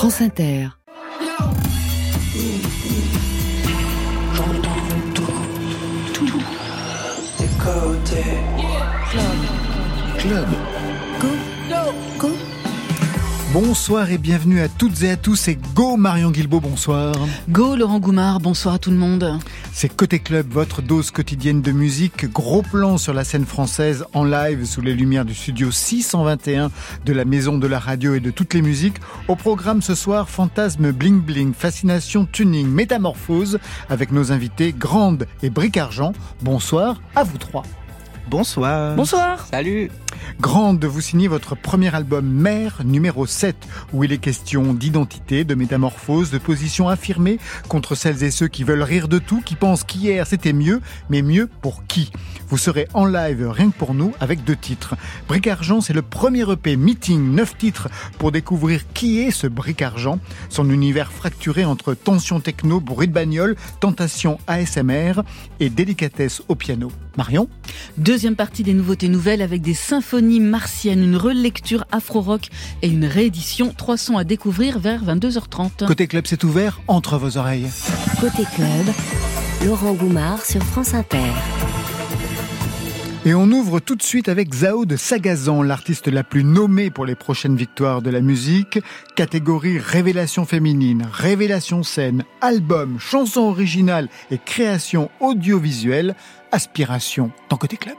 France Inter. J'entends tout, tout, des côtés. Club. Club. Go. Go. Go. Bonsoir et bienvenue à toutes et à tous. C'est Go Marion Guilbault, bonsoir. Go Laurent Goumard, bonsoir à tout le monde. C'est Côté Club, votre dose quotidienne de musique. Gros plan sur la scène française en live sous les lumières du studio 621 de la Maison de la Radio et de toutes les musiques. Au programme ce soir, fantasme bling bling, fascination tuning, métamorphose avec nos invités Grande et Bric Argent. Bonsoir à vous trois. Bonsoir. Bonsoir. Salut. Grande, vous signez votre premier album Mère numéro 7, où il est question d'identité, de métamorphose, de position affirmée contre celles et ceux qui veulent rire de tout, qui pensent qu'hier c'était mieux, mais mieux pour qui? Vous serez en live rien que pour nous avec deux titres. Bric Argent, c'est le premier EP Meeting, neuf titres pour découvrir qui est ce Bric Argent, son univers fracturé entre tension techno, bruit de bagnole, tentation ASMR et délicatesse au piano. Marion Deuxième partie des nouveautés nouvelles avec des symphonies martiennes, une relecture afro-rock et une réédition. Trois sons à découvrir vers 22h30. Côté club, c'est ouvert entre vos oreilles. Côté club, Laurent Goumard sur France Inter. Et on ouvre tout de suite avec Zao de Sagazan, l'artiste la plus nommée pour les prochaines victoires de la musique. Catégorie révélation féminine, révélation scène, album, chanson originale et création audiovisuelle. Aspiration dans Côté Club.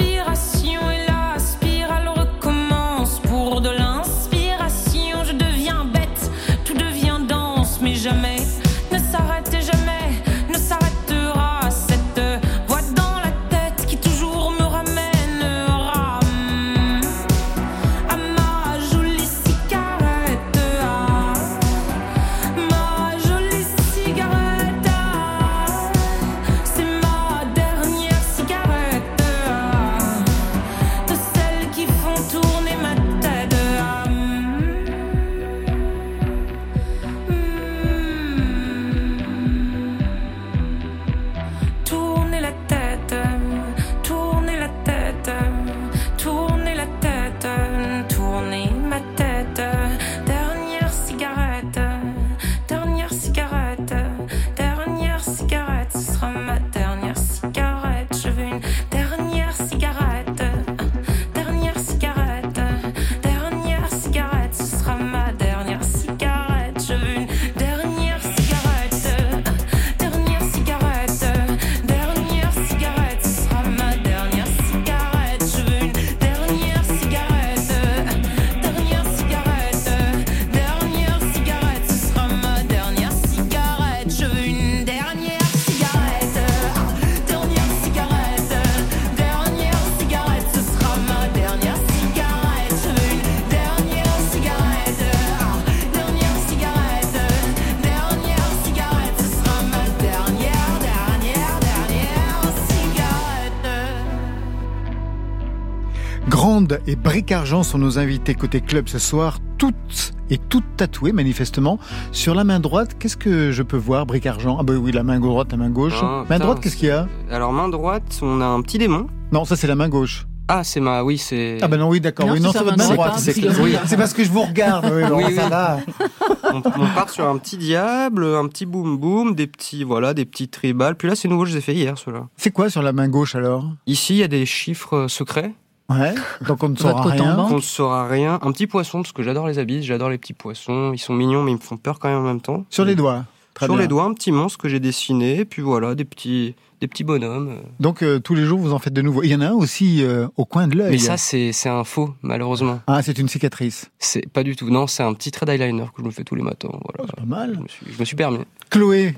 et Bric Argent sont nos invités côté club ce soir, toutes et toutes tatouées manifestement. Sur la main droite, qu'est-ce que je peux voir, Bric Argent? Ah bah oui, la main droite, la main gauche. Ah, main droite, qu'est-ce qu'il y a? Alors main droite, on a un petit démon. Non, ça c'est la main gauche. Ah, c'est ma, oui, c'est. Ah bah non, oui, d'accord. Non, Oui, c'est non, c'est votre main droite, C'est parce que- oui. c'est parce que je vous regarde. Oui, Oui, on, on part sur un petit diable, un petit boum boum, des petits, voilà, des petits tribales. Puis là, c'est nouveau, je les ai fait hier, ceux-là. C'est quoi sur la main gauche alors? Ici, il y a des chiffres secrets. Ouais. Donc on ne saura rien. banque On ne saura rien. Un petit poisson, parce que j'adore les abysses, j'adore les petits poissons. Ils sont mignons, mais ils me font peur quand même en même temps. Sur les doigts. Très sur bien. les doigts un petit monstre que j'ai dessiné, et puis voilà, des petits, des petits bonhommes. Donc euh, tous les jours, vous en faites de nouveau. Il y en a un aussi euh, au coin de l'œil. Mais ça, c'est c'est un faux, malheureusement. Ah, c'est une cicatrice. C'est pas du tout. Non, c'est un petit trait d'eyeliner que je me fais tous les matins. Voilà. C'est pas mal. Je me suis, je me suis permis. Chloé,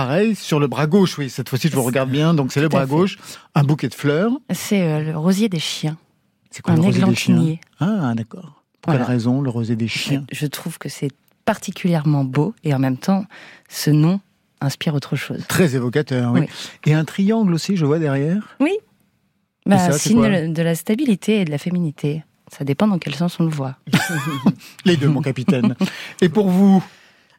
pareil, sur le bras gauche, oui, cette fois-ci je vous regarde bien, donc c'est le bras gauche, un bouquet de fleurs. C'est euh, le rosier des chiens. C'est quoi Un le rosier des chiens? Ah, d'accord. Pour Voilà. quelle raison, le rosier des chiens? Je trouve que c'est particulièrement beau et en même temps, ce nom inspire autre chose. Très évocateur, oui. Oui. Et un triangle aussi, je vois derrière? Bah, ça, signe de la stabilité et de la féminité. Ça dépend dans quel sens on le voit. Les deux, mon capitaine. Et pour vous,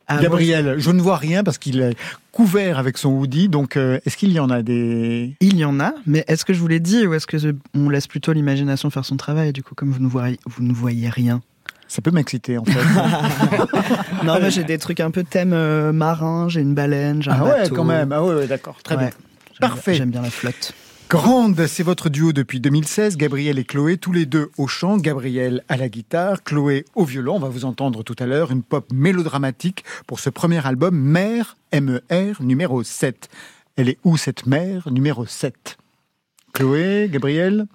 Ah, Gabriel, je ne vois rien parce qu'il est couvert avec son hoodie, donc euh, est-ce qu'il y en a des... Il y en a, mais est-ce que je vous l'ai dit ou est-ce que je- on laisse plutôt l'imagination faire son travail Du coup, comme vous ne voyez, vous ne voyez rien? Ça peut m'exciter, en fait. Non, mais j'ai des trucs un peu thème euh, marin. J'ai une baleine, j'ai un ah ouais, quand même. Ah ouais, ouais, d'accord. Très Ouais. bien. Parfait. J'aime bien la flotte. Grande, c'est votre duo depuis 2016, Gabriel et Chloé, tous les deux au chant, Gabriel à la guitare, Chloé au violon. On va vous entendre tout à l'heure, une pop mélodramatique pour ce premier album, Mère, M-E-R, numéro 7. Elle est où cette mère, numéro 7 Chloé, Gabriel?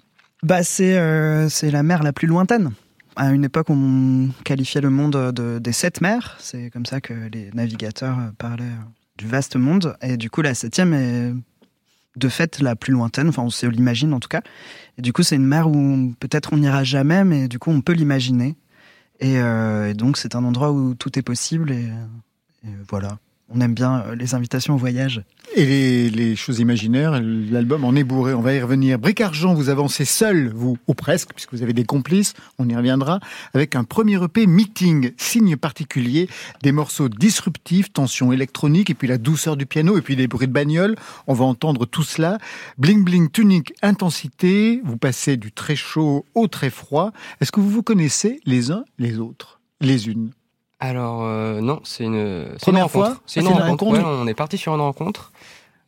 Bah, c'est euh, la mer la plus lointaine. À une époque, on qualifiait le monde de, des sept mers. C'est comme ça que les navigateurs parlaient du vaste monde. Et du coup, la septième est de fait la plus lointaine. Enfin, on l'imagine en tout cas. Et du coup, c'est une mer où peut-être on n'ira jamais, mais du coup, on peut l'imaginer. Et, euh, donc, c'est un endroit où tout est possible. Et voilà. On aime bien euh, les invitations au voyage. Et les, les choses imaginaires, l'album en est bourré, on va y revenir. Bric Argent, vous avancez seul, vous, ou presque, puisque vous avez des complices, on y reviendra, avec un premier EP Meeting, signe particulier, des morceaux disruptifs, tension électronique, et puis la douceur du piano, et puis des bruits de bagnole. On va entendre tout cela. Bling bling, tunique, intensité, vous passez du très chaud au très froid. Est-ce que vous vous connaissez les uns les autres Les unes? Alors, euh, non, c'est une, c'est une Première rencontre. fois C'est Ah, une c'est une rencontre. rencontre ouais, on est parti sur une rencontre.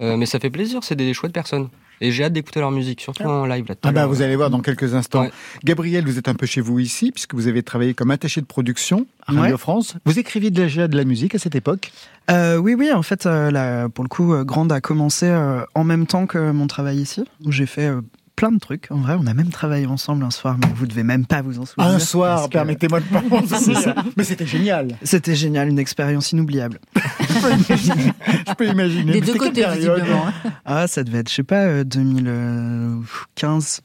Euh, mais ça fait plaisir, c'est des chouettes personnes. Et j'ai hâte d'écouter leur musique, surtout en live là. Ah bah vous allez voir dans quelques instants. Ouais. Gabriel, vous êtes un peu chez vous ici, puisque vous avez travaillé comme attaché de production à Radio Ouais. France. Vous écriviez déjà de la musique à cette époque? Euh, oui, oui, en fait, euh, la- pour le coup, euh, Grande a commencé euh, en même temps que mon travail ici, où j'ai fait euh, plein de trucs. En vrai, on a même travaillé ensemble un soir, mais vous devez même pas vous en souvenir. Un soir, permettez-moi de pas. Mais c'était génial. C'était génial, une expérience inoubliable. Je peux imaginer. Des deux côtés, visiblement. hein. Ah, ça devait être, je sais pas, euh, 2015.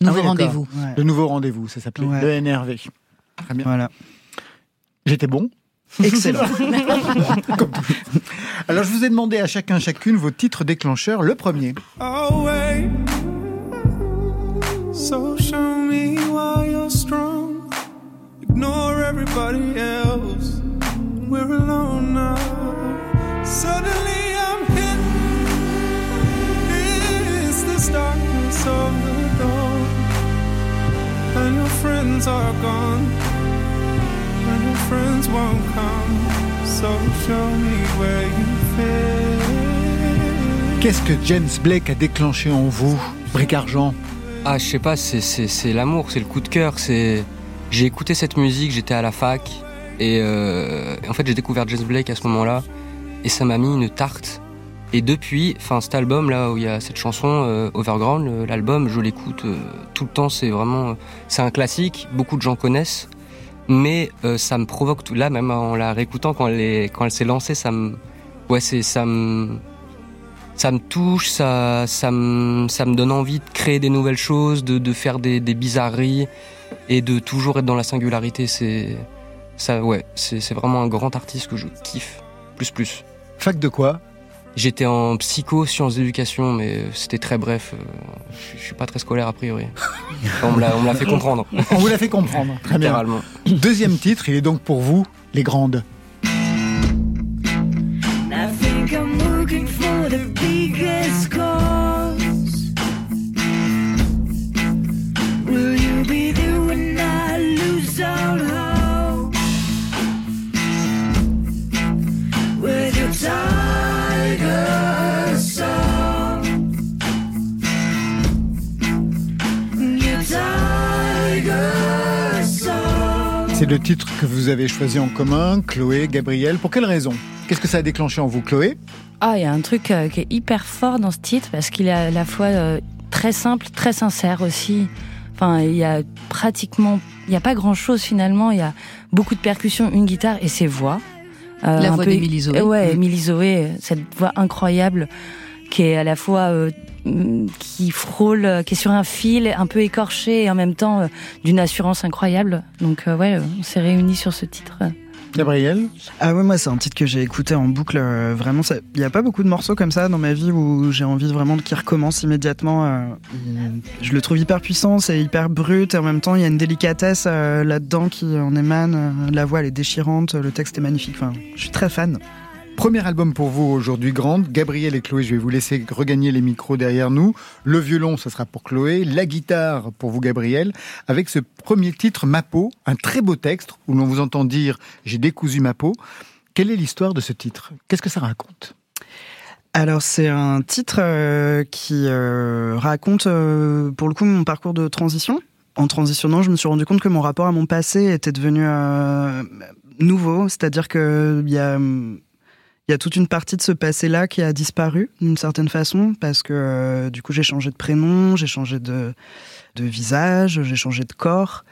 Nouveau Ah oui, rendez-vous. Ouais, Le nouveau rendez-vous, ça s'appelait. Ouais. Le NRV. Très bien. Voilà. J'étais bon. Excellent. Alors je vous ai demandé à chacun, chacune vos titres déclencheurs. Le premier. Oh, wait. So show me why you're strong. Ignore everybody else. We're alone now. Suddenly I'm hit. It's the darkness of the dawn. And your friends are gone. And your friends won't come. So show me where you fit. Qu'est-ce que James Blake a déclenché en vous, Bric Argent? Ah, je sais pas, c'est, c'est, l'amour, c'est le coup de cœur. C'est... J'ai écouté cette musique, j'étais à la fac. Et euh, en fait, j'ai découvert James Blake à ce moment-là. Et ça m'a mis une tarte. Et depuis, enfin, cet album là où il y a cette chanson euh, Overground, le- l'album, je l'écoute euh, tout le temps. C'est vraiment, c'est un classique. Beaucoup de gens connaissent, mais euh, ça me provoque tout. Là, même en la réécoutant quand elle est, quand elle s'est lancée, ça me, ouais, c'est, ça me, ça me touche, ça, ça me, ça me donne envie de créer des nouvelles choses, de, de faire des, des bizarreries et de toujours être dans la singularité. C'est, ça, ouais, c'est, c'est vraiment un grand artiste que je kiffe plus plus. Fac de quoi? J'étais en psycho, sciences d'éducation, mais c'était très bref. euh, Je suis pas très scolaire a priori. on me l'a, on me l'a fait comprendre, On vous l'a fait comprendre. Très bien. Deuxième titre, il est donc pour vous, Les Grandes. Le titre que vous avez choisi en commun, Chloé, Gabriel. Pour quelle raison? Qu'est-ce que ça a déclenché en vous, Chloé? Ah, il y a un truc euh, qui est hyper fort dans ce titre parce qu'il est à la fois euh, très simple, très sincère aussi. Enfin, il y a pratiquement, il n'y a pas grand chose finalement. Il y a beaucoup de percussions, une guitare et ses voix. Euh, La voix d'Émilie Zoé. Ouais, Mm. Émilie Zoé, cette voix incroyable qui est à la fois qui frôle, euh, qui est sur un fil, un peu écorché et en même temps euh, d'une assurance incroyable. Donc euh, ouais, on s'est réunis sur ce titre. Gabriel Ah ouais, moi c'est un titre que j'ai écouté en boucle. euh, vraiment, ça- il n'y a pas beaucoup de morceaux comme ça dans ma vie où j'ai envie vraiment qu'il recommence immédiatement. euh, je le trouve hyper puissant, c'est hyper brut et en même temps il y a une délicatesse euh, là-dedans qui en émane. La voix elle est déchirante, le texte est magnifique. Enfin, je suis très fan. Premier album pour vous aujourd'hui, Grande. Gabriel et Chloé, je vais vous laisser regagner les micros derrière nous. Le violon, ce sera pour Chloé. La guitare pour vous, Gabriel. Avec ce premier titre, Ma peau, un très beau texte où l'on vous entend dire J'ai décousu ma peau. Quelle est l'histoire de ce titre? Qu'est-ce que ça raconte? Alors c'est un titre euh, qui euh, raconte euh, pour le coup mon parcours de transition. En transitionnant, je me suis rendu compte que mon rapport à mon passé était devenu nouveau, c'est-à-dire que il y a il y a toute une partie de ce passé-là qui a disparu d'une certaine façon parce que euh, du coup j'ai changé de prénom, j'ai changé de, de visage, j'ai changé de corps.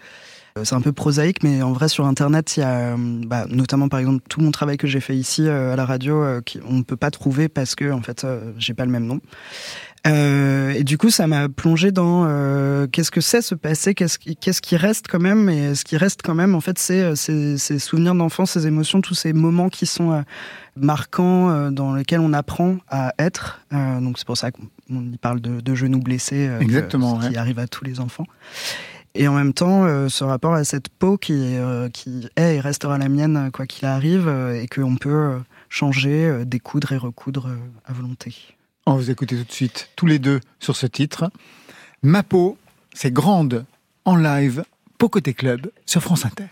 Euh, C'est un peu prosaïque, mais en vrai sur Internet, il y a euh, bah, notamment par exemple tout mon travail que j'ai fait ici euh, à la radio, euh, qui, on ne peut pas trouver parce que en fait j'ai pas le même nom. Euh, et du coup, ça m'a plongé dans euh, qu'est-ce que c'est ce passé, qu'est-ce qui, qu'est-ce qui reste quand même, et ce qui reste quand même, en fait, c'est euh, ces, souvenirs d'enfance, ces émotions, tous ces moments qui sont euh, marquants, euh, dans lesquels on apprend à être. Euh, donc c'est pour ça qu'on on y parle de, de genoux blessés, que- Exactement, ce qui ouais. arrive à tous les enfants. Et en même temps, euh, ce rapport à cette peau qui, est, euh, qui est et restera la mienne quoi qu'il arrive, euh, et qu'on peut changer, euh, découdre et recoudre à volonté. On vous écouter tout de suite, tous les deux, sur ce titre. Ma peau, c'est Grande en live, Pau Côté Club, sur France Inter.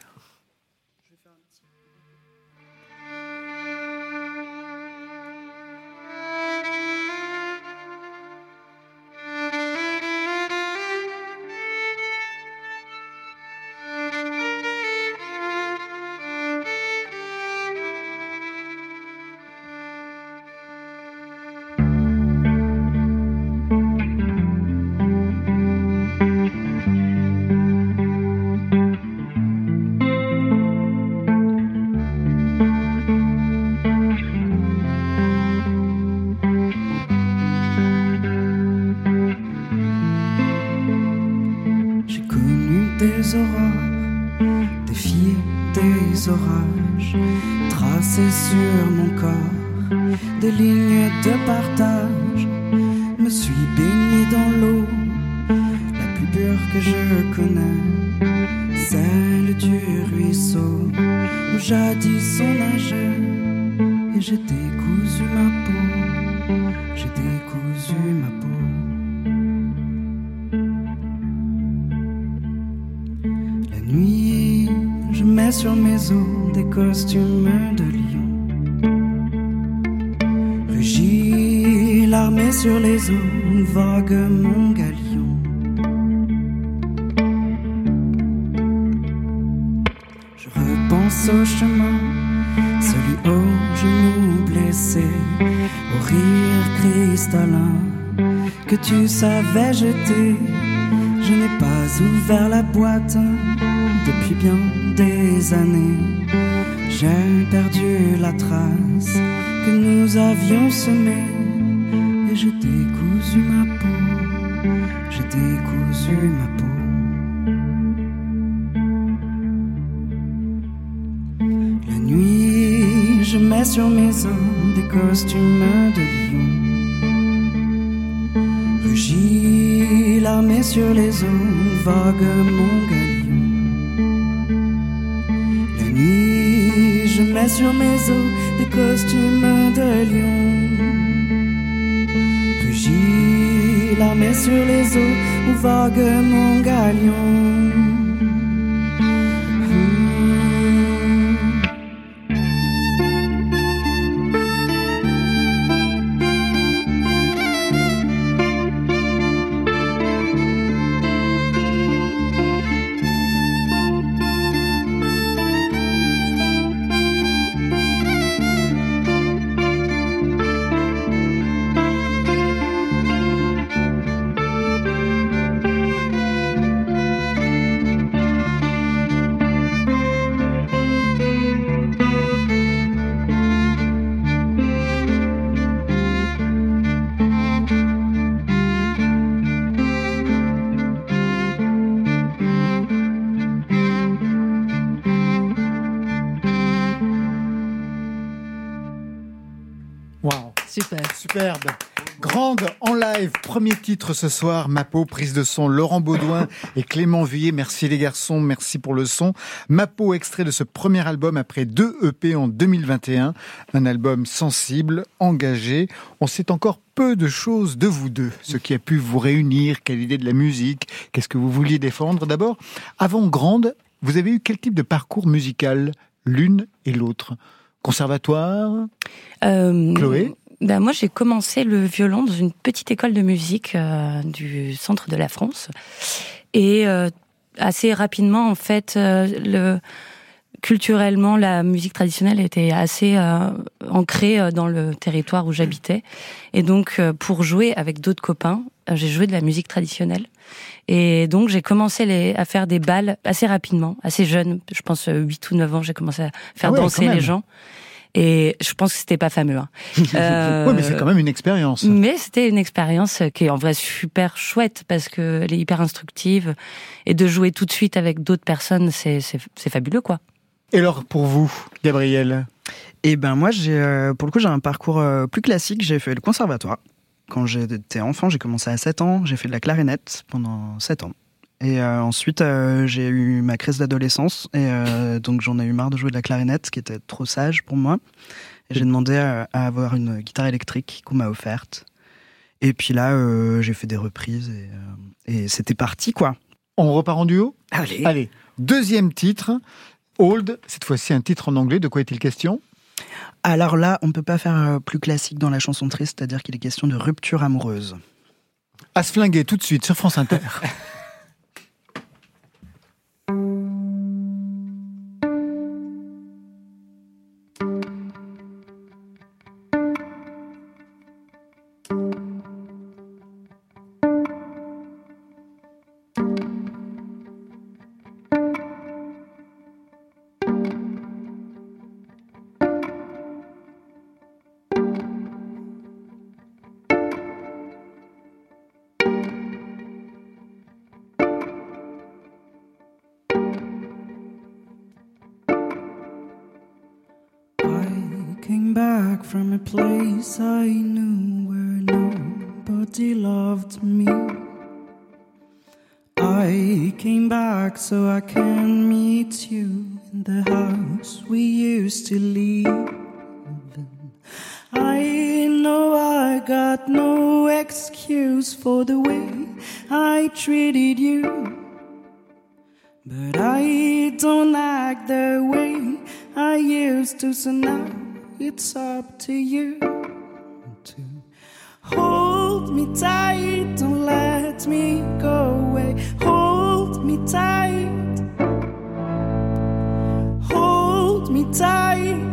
J'ai perdu la trace que nous avions semée et j'ai décousu ma peau. J'ai décousu ma peau. La nuit, je mets sur mes os des costumes de lion. Rugis, l'armée sur les eaux, vogue mon galion. Sur mes os des costumes de lion. Rugis, l'armée sur les eaux, où vogue mon galion. Premier titre ce soir, Ma peau, prise de son, Laurent Baudouin et Clément Vuillet. Merci les garçons, merci pour le son. Ma peau, extrait de ce premier album après deux EP en 2021. Un album sensible, engagé. On sait encore peu de choses de vous deux. Ce qui a pu vous réunir, quelle idée de la musique, qu'est-ce que vous vouliez défendre d'abord. Avant Grande, vous avez eu quel type de parcours musical, l'une et l'autre Conservatoire? Euh, Chloé? Ben moi, j'ai commencé le violon dans une petite école de musique euh, du centre de la France. Et euh, assez rapidement, en fait, euh, le, culturellement, la musique traditionnelle était assez euh, ancrée dans le territoire où j'habitais. Et donc, pour jouer avec d'autres copains, j'ai joué de la musique traditionnelle. Et donc, j'ai commencé les, à faire des balles assez rapidement, assez jeune. Je pense euh, 8 ou 9 ans, j'ai commencé à faire Ah ouais, danser les gens. Et je pense que c'était pas fameux. Hein. Euh, Oui, mais c'est quand même une expérience. mais c'était une expérience qui est en vrai super chouette parce que elle est hyper instructive et de jouer tout de suite avec d'autres personnes, c'est fabuleux quoi. Et alors pour vous, Gabriel? Et ben moi, j'ai euh, pour le coup, j'ai un parcours euh, plus classique. J'ai fait le conservatoire. Quand j'étais enfant, j'ai commencé à 7 ans. J'ai fait de la clarinette pendant 7 ans. Et euh, ensuite, euh, j'ai eu ma crise d'adolescence. Et euh, donc, j'en ai eu marre de jouer de la clarinette, qui était trop sage pour moi. Et j'ai demandé à, à avoir une guitare électrique qu'on m'a offerte. Et puis là, j'ai fait des reprises et, et c'était parti, quoi. On repart en duo? Allez. Allez, deuxième titre, Old, cette fois-ci un titre en anglais, de quoi est-il question? Alors là, on ne peut pas faire plus classique dans la chanson triste, c'est-à-dire qu'il est question de rupture amoureuse. À se flinguer tout de suite sur France Inter. back from a place I knew where nobody loved me. I came back so I can meet you in the house we used to live. I know I got no excuse for the way I treated you. But I don't act the way I used to, so now it's up to you to hold me tight, don't let me go away. Hold me tight, hold me tight,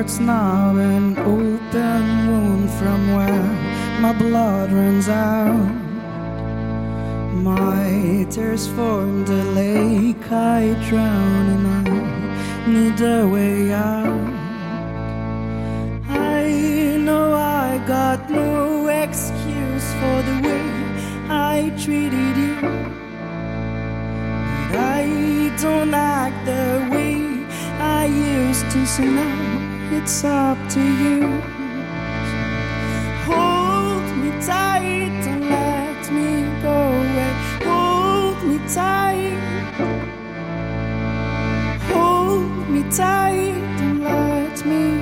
heart's now an open wound from where my blood runs out. My tears formed a lake I drown and I need a way out. I know I got no excuse for the way I treated you. But I don't act the way I used to, so now it's up to you. Hold me tight, don't let me go away. Hold me tight. Hold me tight, don't let me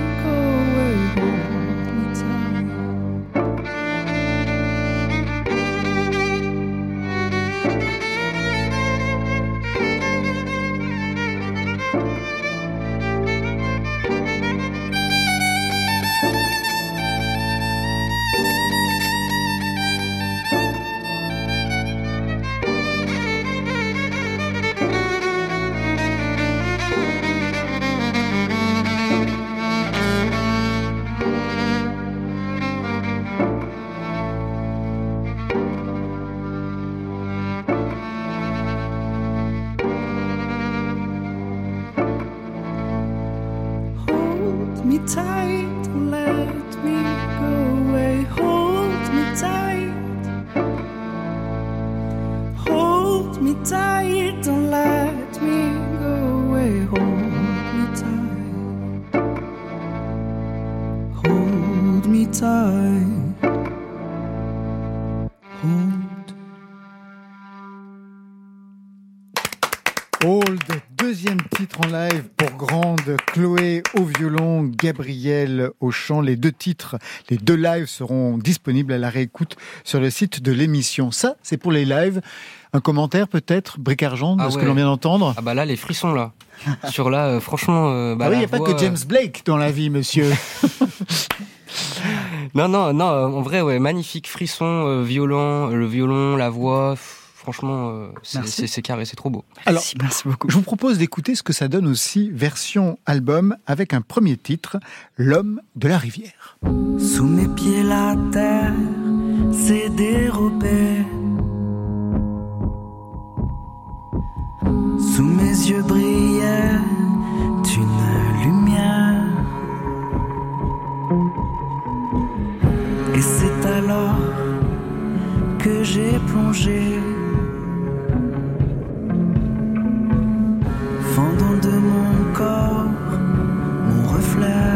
Gabriel au chant. Les deux titres, les deux lives seront disponibles à la réécoute sur le site de l'émission. Ça, c'est pour les lives. Un commentaire peut-être, Bric Argent, de Ah ce que l'on vient d'entendre? Ah bah là, les frissons là. Sur là, euh, franchement. euh, bah, Ah oui, il n'y a pas que James Blake dans la vie, monsieur. Non, non, non, euh, en vrai, ouais, magnifique frisson, euh, violent, le violon, la voix. pff, Franchement, euh, c'est- carré, c'est trop beau. Alors, Merci, merci beaucoup. je vous propose d'écouter ce que ça donne aussi version album avec un premier titre, L'homme de la rivière. Sous mes pieds la terre s'est dérobée. Sous mes yeux brillait une lumière. Et c'est alors que j'ai plongé. Fendant de mon corps mon reflet.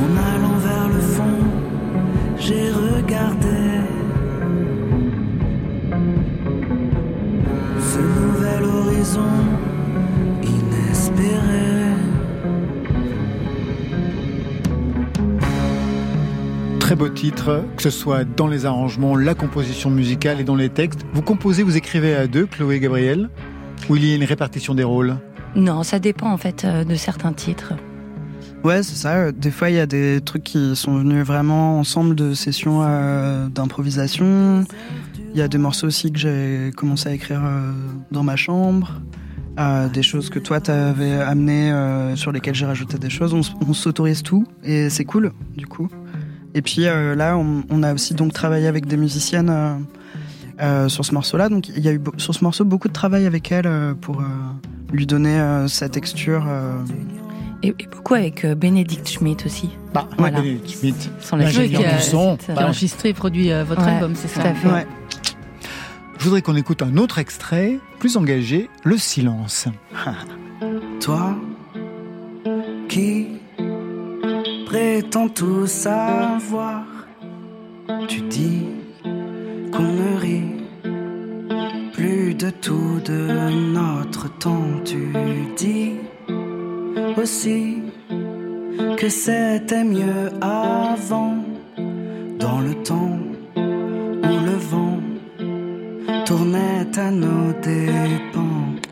En allant vers le fond, j'ai regardé ce nouvel horizon Très beau titre, que ce soit dans les arrangements, la composition musicale et dans les textes. Vous composez, vous écrivez à deux, Chloé et Gabriel Ou il y a une répartition des rôles? Non, ça dépend en fait euh, de certains titres. Ouais, c'est ça. Des fois, il y a des trucs qui sont venus vraiment ensemble de sessions euh, d'improvisation. Il y a des morceaux aussi que j'ai commencé à écrire euh, dans ma chambre. Euh, des choses que toi t'avais amené euh, sur lesquelles j'ai rajouté des choses. On s'autorise tout et c'est cool du coup. Et puis euh, là, on, on a aussi donc travaillé avec des musiciennes euh, euh, sur ce morceau-là. Donc il y a eu sur ce morceau beaucoup de travail avec elle euh, pour euh, lui donner euh, sa texture. euh, Et, et beaucoup avec euh, Benedict Schmidt aussi. Bah, Voilà. Benedict Schmidt. Sans la L'ingénieur qui du son. qui a Bah, enregistré et produit euh, votre Ouais, album, c'est tout ça à fait. Ouais. Je voudrais qu'on écoute un autre extrait, plus engagé, Le silence. Toi qui prétends tout savoir, tu dis qu'on ne rit plus de tout de notre temps. Tu dis aussi que c'était mieux avant, dans le temps où le vent tournait à nos dépens.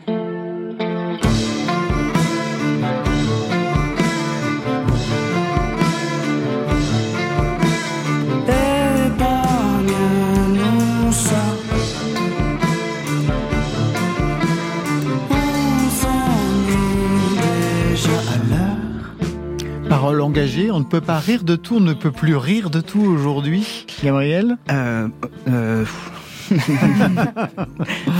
L'heure. Parole engagée, on ne peut pas rire de tout, on ne peut plus rire de tout aujourd'hui. Gabriel Euh, euh,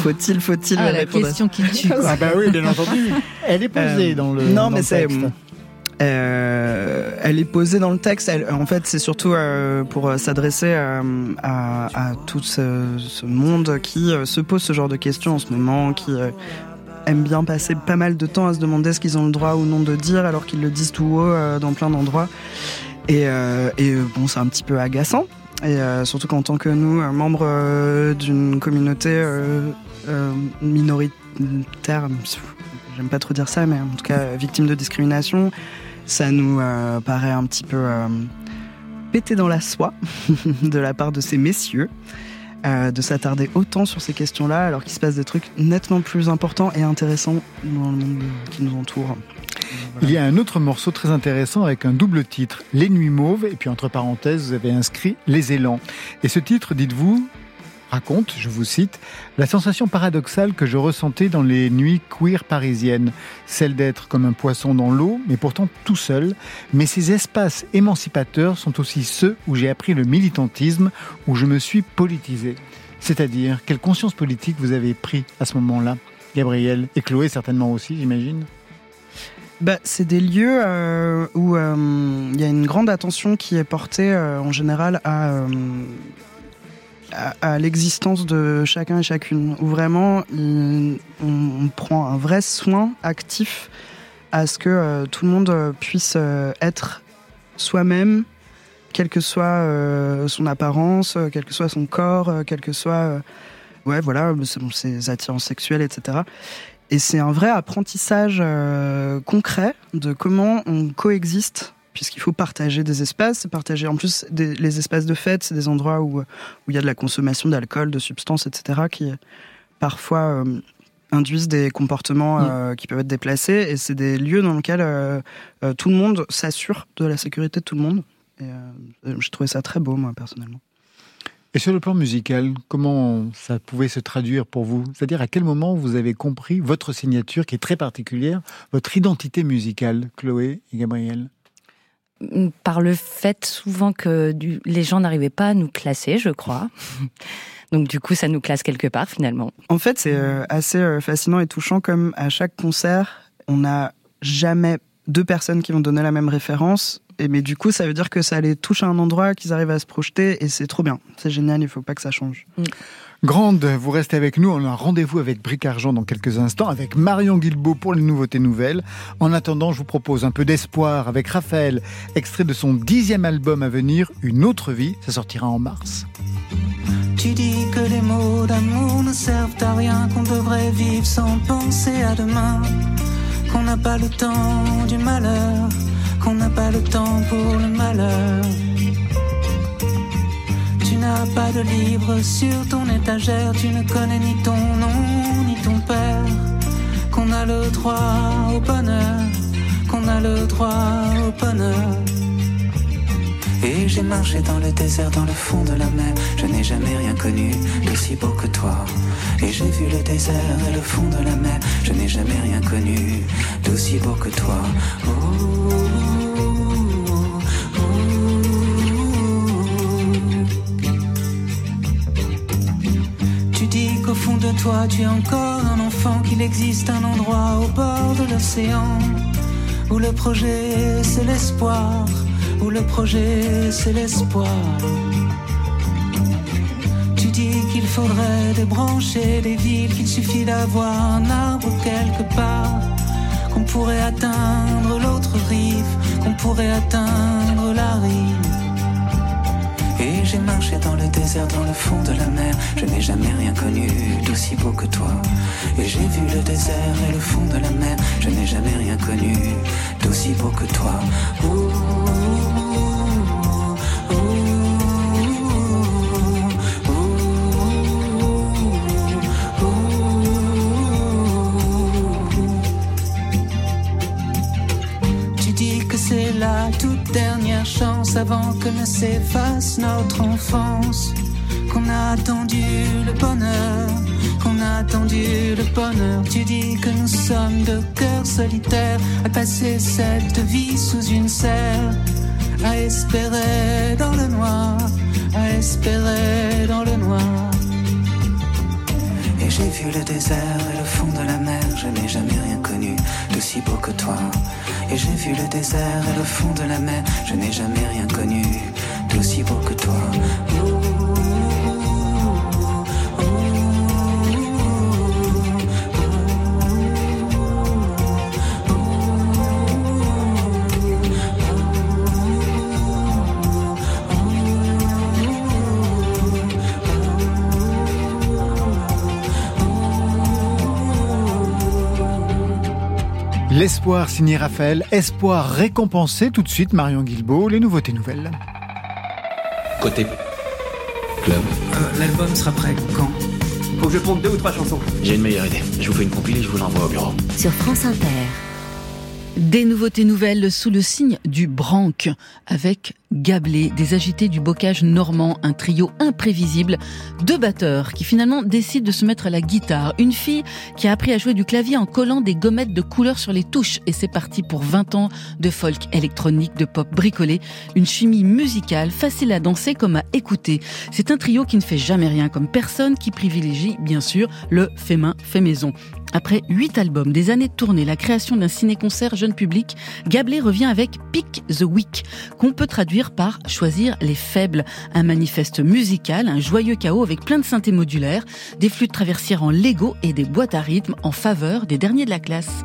faut-il, faut-il Ah, la question qui tue. quoi. Ah bah oui, bien entendu. Elle est posée Euh, dans le Non, dans mais c'est. texte. euh, elle est posée dans le texte. Elle- en fait, c'est surtout euh, pour euh, s'adresser euh, à, à tout ce, ce monde qui euh, se pose ce genre de questions en ce moment, qui euh, aime bien passer pas mal de temps à se demander ce qu'ils ont le droit ou non de dire, alors qu'ils le disent tout haut euh, dans plein d'endroits. Et, euh, et bon, c'est un petit peu agaçant. Et euh, surtout qu'en tant que nous, membres d'une communauté minoritaire, j'aime pas trop dire ça, mais en tout cas victime de discrimination, ça nous paraît un petit peu pété dans la soie de la part de ces messieurs. Euh, de s'attarder autant sur ces questions-là alors qu'il se passe des trucs nettement plus importants et intéressants dans le monde qui nous entoure. Il y a un autre morceau très intéressant avec un double titre, Les Nuits Mauves, et puis entre parenthèses, vous avez inscrit Les Élans. Et ce titre, dites-vous, raconte, je vous cite, la sensation paradoxale que je ressentais dans les nuits queer parisiennes, celle d'être comme un poisson dans l'eau, mais pourtant tout seul. Mais ces espaces émancipateurs sont aussi ceux où j'ai appris le militantisme, où je me suis politisé. C'est-à-dire, quelle conscience politique vous avez pris à ce moment-là, Gabriel Et Chloé certainement aussi, j'imagine? Bah, C'est des lieux euh, où euh, il y a une grande attention qui est portée euh, en général à, à, l'existence de chacun et chacune. Où vraiment il- on, prend un vrai soin actif à ce que euh, tout le monde euh, puisse euh, être soi-même, quelle que soit euh, son apparence, euh, quel que soit son corps, euh, quel que soit euh, ouais, voilà, ses- attirances sexuelles, etc. Et c'est un vrai apprentissage euh, concret de comment on coexiste, puisqu'il faut partager des espaces, partager en plus des- les espaces de fête, c'est des endroits où où il y a de la consommation d'alcool, de substances, etc., qui parfois euh, induisent des comportements euh, qui peuvent être déplacés, et c'est des lieux dans lesquels euh, tout le monde s'assure de la sécurité de tout le monde. Et je trouvais ça très beau, moi, personnellement. Et sur le plan musical, comment ça pouvait se traduire pour vous? C'est-à-dire à quel moment vous avez compris votre signature qui est très particulière, votre identité musicale, Chloé et Gabriel? Par le fait souvent que du- les gens n'arrivaient pas à nous classer, je crois. Donc du coup, ça nous classe quelque part finalement. En fait, c'est euh, assez euh, fascinant et touchant comme à chaque concert, on n'a jamais deux personnes qui vont donner la même référence. Et mais du coup, ça veut dire que ça les touche à un endroit, qu'ils arrivent à se projeter, et c'est trop bien. C'est génial, il faut pas que ça change. Grande, vous restez avec nous. On a rendez-vous avec Bric Argent dans quelques instants, avec Marion Guilbeault pour les nouveautés nouvelles. En attendant, je vous propose un peu d'espoir avec Raphaël, extrait de son dixième album à venir, Une autre vie. Ça sortira en mars. Tu dis que les mots d'amour ne servent à rien, qu'on devrait vivre sans penser à demain, qu'on n'a pas le du malheur, qu'on n'a pas le temps pour le malheur. Tu n'as pas de livre sur ton étagère, tu ne connais ni ton nom ni ton père, qu'on a le droit au bonheur, qu'on a le droit au bonheur. Et j'ai marché dans le désert, dans le fond de la mer. Je n'ai jamais rien connu d'aussi beau que toi. Et j'ai vu le désert et le fond de la mer. Je n'ai jamais rien connu d'aussi beau que toi. Oh, qu'au fond de toi, tu es encore un enfant, qu'il existe un endroit au bord de l'océan où le projet c'est l'espoir, où le projet c'est l'espoir. Tu dis qu'il faudrait débrancher les villes, qu'il suffit d'avoir un arbre quelque part, qu'on pourrait atteindre l'autre rive, qu'on pourrait atteindre la rive. Marché dans le désert, dans le fond de la mer. Je n'ai jamais rien connu d'aussi beau que toi. Et j'ai vu le désert et le fond de la mer. Je n'ai jamais rien connu d'aussi beau que toi. Avant que ne s'efface notre enfance. Qu'on a attendu le bonheur, qu'on a attendu le bonheur. Tu dis que nous sommes de cœurs solitaires à passer cette vie sous une serre, à espérer dans le noir, à espérer dans le noir. Et j'ai vu le désert et le fond de la mer, je n'ai jamais rien connu d'aussi beau que toi. Et j'ai vu le désert et le fond de la mer, je n'ai jamais rien connu d'aussi beau que toi. L'espoir signé Raphaël, espoir récompensé tout de suite Marion Guilbeault, les nouveautés nouvelles. Côté club. Euh, L'album sera prêt quand? Faut que je pompe deux ou trois chansons. J'ai une meilleure idée. Je vous fais une compilée, je vous l'envoie au bureau. Sur France Inter. Des nouveautés nouvelles sous le signe du branque, avec Gablé, des agités du bocage normand, un trio imprévisible, deux batteurs qui finalement décident de se mettre à la guitare, une fille qui a appris à jouer du clavier en collant des gommettes de couleur sur les touches, et c'est parti pour 20 ans de folk électronique, de pop bricolé, une chimie musicale facile à danser comme à écouter. C'est un trio qui ne fait jamais rien comme personne, qui privilégie bien sûr le fait main, fait maison. Après huit albums, des années de tournée, la création d'un ciné-concert jeune public, Gablé revient avec Pick the Week, qu'on peut traduire par choisir les faibles. Un manifeste musical, un joyeux chaos avec plein de synthés modulaires, des flûtes traversières en Lego et des boîtes à rythme en faveur des derniers de la classe.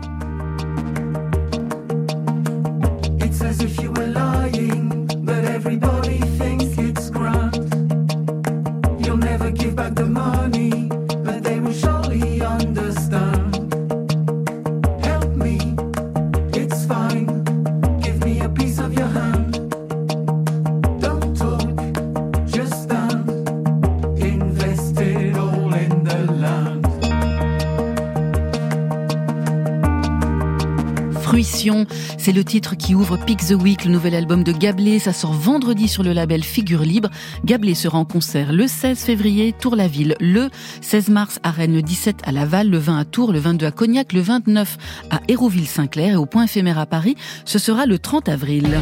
C'est le titre qui ouvre Pick the Week, le nouvel album de Gablé. Ça sort vendredi sur le label Figure Libre. Gablé sera en concert le 16 février, Tour-la-Ville, le 16 mars à Rennes, le 17 à Laval, le 20 à Tours, le 22 à Cognac, le 29 à Hérouville-Saint-Clair et au Point éphémère à Paris, ce sera le 30 avril.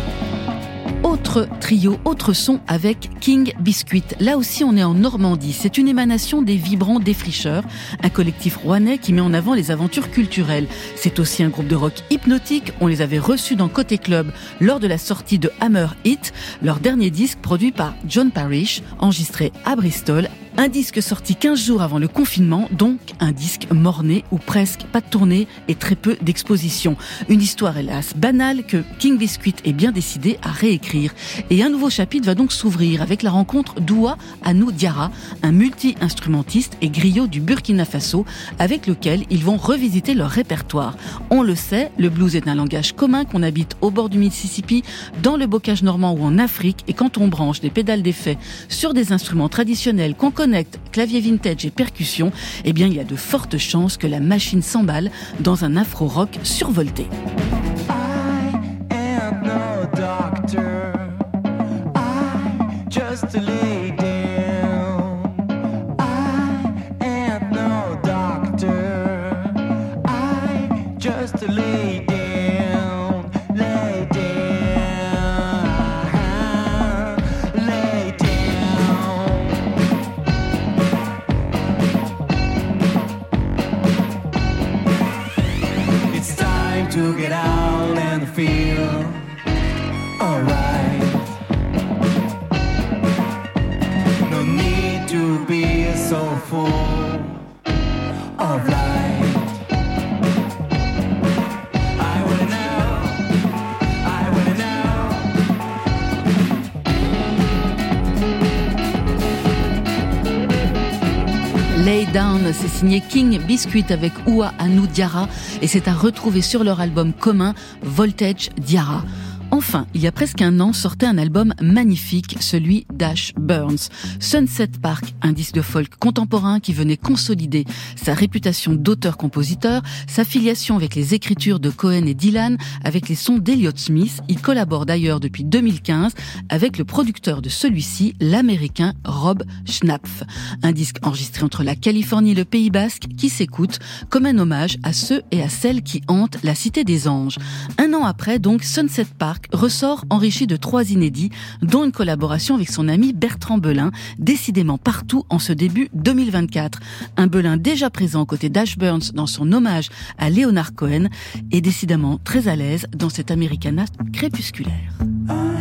Autre trio, autre son avec King Biscuit. Là aussi, on est en Normandie. C'est une émanation des vibrants défricheurs, un collectif rouennais qui met en avant les aventures culturelles. C'est aussi un groupe de rock hypnotique. On les avait reçus dans Côté Club lors de la sortie de Hammer Hit, leur dernier disque produit par John Parrish, enregistré à Bristol un disque sorti 15 jours avant le confinement, donc un disque morné ou presque pas de tournée et très peu d'exposition. Une histoire hélas banale que King Biscuit est bien décidé à réécrire. Et un nouveau chapitre va donc s'ouvrir avec la rencontre d'Oua Anou Diara, un multi-instrumentiste et griot du Burkina Faso avec lequel ils vont revisiter leur répertoire. On le sait, le blues est un langage commun qu'on habite au bord du Mississippi, dans le bocage normand ou en Afrique et quand on branche des pédales d'effet sur des instruments traditionnels qu'on connecte clavier vintage et percussion, eh bien il y a de fortes chances que la machine s'emballe dans un afro-rock survolté. Down, c'est signé King Biscuit avec Oua Anou Diara et c'est à retrouver sur leur album commun Voltage Diara. Enfin, il y a presque un an, sortait un album magnifique, celui d'Ash Burns. Sunset Park, un disque de folk contemporain qui venait consolider sa réputation d'auteur-compositeur, sa filiation avec les écritures de Cohen et Dylan, avec les sons d'Elliott Smith. Il collabore d'ailleurs depuis 2015 avec le producteur de celui-ci, l'américain Rob Schnapf. Un disque enregistré entre la Californie et le Pays Basque qui s'écoute comme un hommage à ceux et à celles qui hantent la Cité des Anges. Un an après, donc, Sunset Park ressort enrichi de trois inédits, dont une collaboration avec son ami Bertrand Belin, décidément partout en ce début 2024. Un Belin déjà présent aux côtés d'Ash Burns dans son hommage à Leonard Cohen et décidément très à l'aise dans cet Americana crépusculaire. I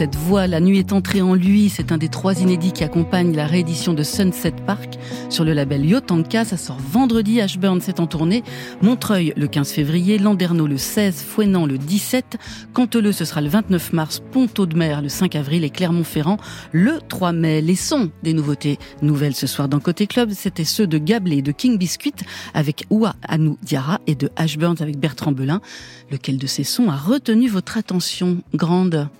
cette voix. La nuit est entrée en lui. C'est un des trois inédits qui accompagne la réédition de Sunset Park sur le label Yotanka. Ça sort vendredi. Ash Burns est en tournée. Montreuil le 15 février, Landerneau le 16, Fouenant le 17, Canteleu ce sera le 29 mars, Ponto de Mer le 5 avril et Clermont-Ferrand le 3 mai. Les sons des nouveautés nouvelles ce soir dans Côté Club, c'était ceux de Gablé de King Biscuit avec Oua Anou Diara et de Ash Burns avec Bertrand Belin. Lequel de ces sons a retenu votre attention grande?